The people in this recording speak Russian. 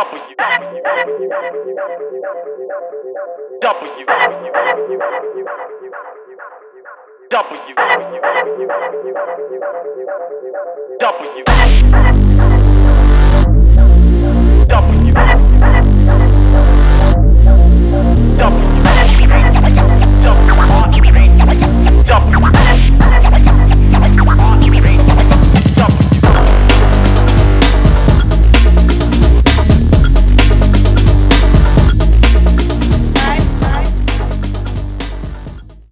Западе. Западе. Западе. Западе. Западе.